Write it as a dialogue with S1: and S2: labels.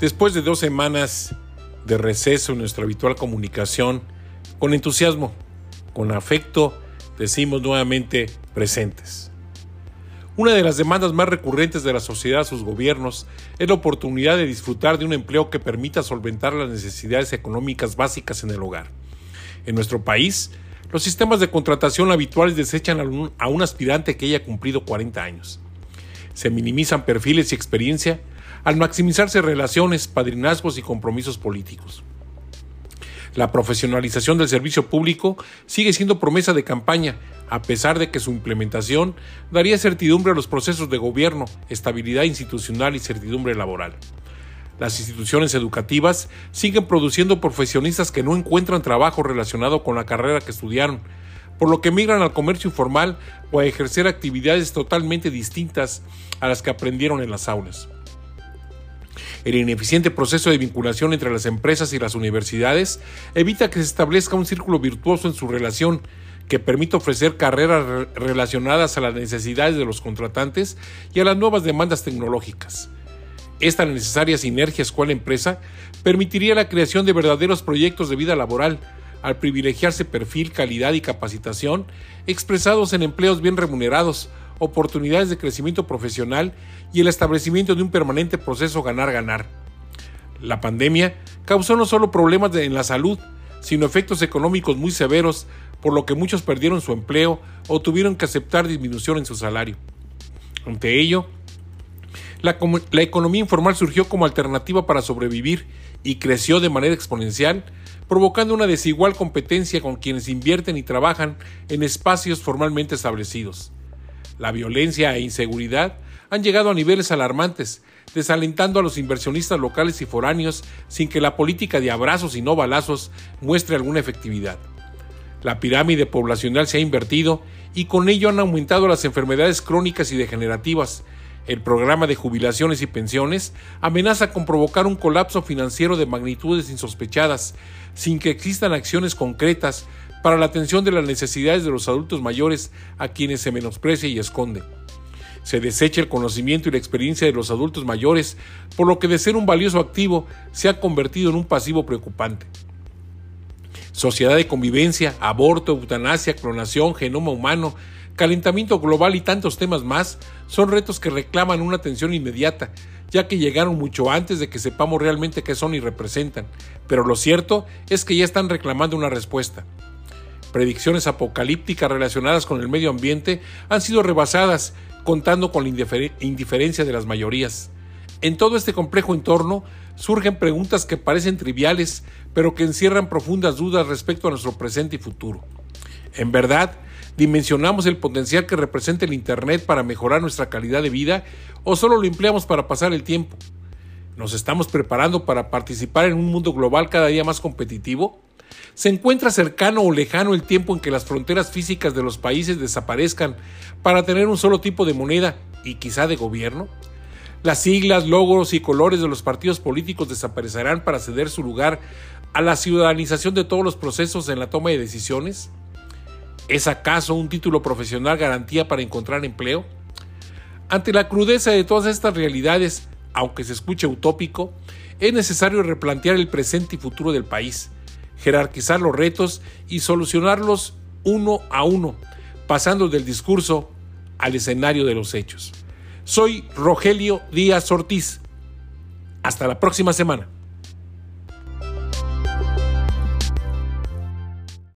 S1: Después de dos semanas de receso en nuestra habitual comunicación, con entusiasmo, con afecto, decimos nuevamente presentes. Una de las demandas más recurrentes de la sociedad a sus gobiernos es la oportunidad de disfrutar de un empleo que permita solventar las necesidades económicas básicas en el hogar. En nuestro país, los sistemas de contratación habituales desechan a un, aspirante que haya cumplido 40 años. Se minimizan perfiles y experiencia al maximizarse relaciones, padrinazgos y compromisos políticos. La profesionalización del servicio público sigue siendo promesa de campaña, a pesar de que su implementación daría certidumbre a los procesos de gobierno, estabilidad institucional y certidumbre laboral. Las instituciones educativas siguen produciendo profesionistas que no encuentran trabajo relacionado con la carrera que estudiaron, por lo que migran al comercio informal o a ejercer actividades totalmente distintas a las que aprendieron en las aulas. El ineficiente proceso de vinculación entre las empresas y las universidades evita que se establezca un círculo virtuoso en su relación que permita ofrecer carreras relacionadas a las necesidades de los contratantes y a las nuevas demandas tecnológicas. Esta necesaria sinergia escuela-empresa permitiría la creación de verdaderos proyectos de vida laboral, al privilegiarse perfil, calidad y capacitación expresados en empleos bien remunerados, oportunidades de crecimiento profesional y el establecimiento de un permanente proceso ganar-ganar. La pandemia causó no solo problemas en la salud, sino efectos económicos muy severos, por lo que muchos perdieron su empleo o tuvieron que aceptar disminución en su salario. Ante ello, la, la, economía informal surgió como alternativa para sobrevivir y creció de manera exponencial, provocando una desigual competencia con quienes invierten y trabajan en espacios formalmente establecidos. La violencia e inseguridad han llegado a niveles alarmantes, desalentando a los inversionistas locales y foráneos sin que la política de abrazos y no balazos muestre alguna efectividad. La pirámide poblacional se ha invertido y con ello han aumentado las enfermedades crónicas y degenerativas. El programa de jubilaciones y pensiones amenaza con provocar un colapso financiero de magnitudes insospechadas, sin que existan acciones concretas para la atención de las necesidades de los adultos mayores a quienes se menosprecia y esconde. Se desecha el conocimiento y la experiencia de los adultos mayores, por lo que de ser un valioso activo se ha convertido en un pasivo preocupante. Sociedad de convivencia, aborto, eutanasia, clonación, genoma humano, calentamiento global y tantos temas más son retos que reclaman una atención inmediata, ya que llegaron mucho antes de que sepamos realmente qué son y representan, pero lo cierto es que ya están reclamando una respuesta predicciones apocalípticas relacionadas con el medio ambiente han sido rebasadas, contando con la indiferencia de las mayorías. En todo este complejo entorno surgen preguntas que parecen triviales, pero que encierran profundas dudas respecto a nuestro presente y futuro. En verdad, ¿dimensionamos el potencial que representa el Internet para mejorar nuestra calidad de vida o solo lo empleamos para pasar el tiempo? ¿Nos estamos preparando para participar en un mundo global cada día más competitivo? ¿Se encuentra cercano o lejano el tiempo en que las fronteras físicas de los países desaparezcan para tener un solo tipo de moneda y quizá de gobierno? ¿Las siglas, logros y colores de los partidos políticos desaparecerán para ceder su lugar a la ciudadanización de todos los procesos en la toma de decisiones? ¿Es acaso un título profesional garantía para encontrar empleo? Ante la crudeza de todas estas realidades, aunque se escuche utópico, es necesario replantear el presente y futuro del país jerarquizar los retos y solucionarlos uno a uno, pasando del discurso al escenario de los hechos. Soy Rogelio Díaz Ortiz. Hasta la próxima semana.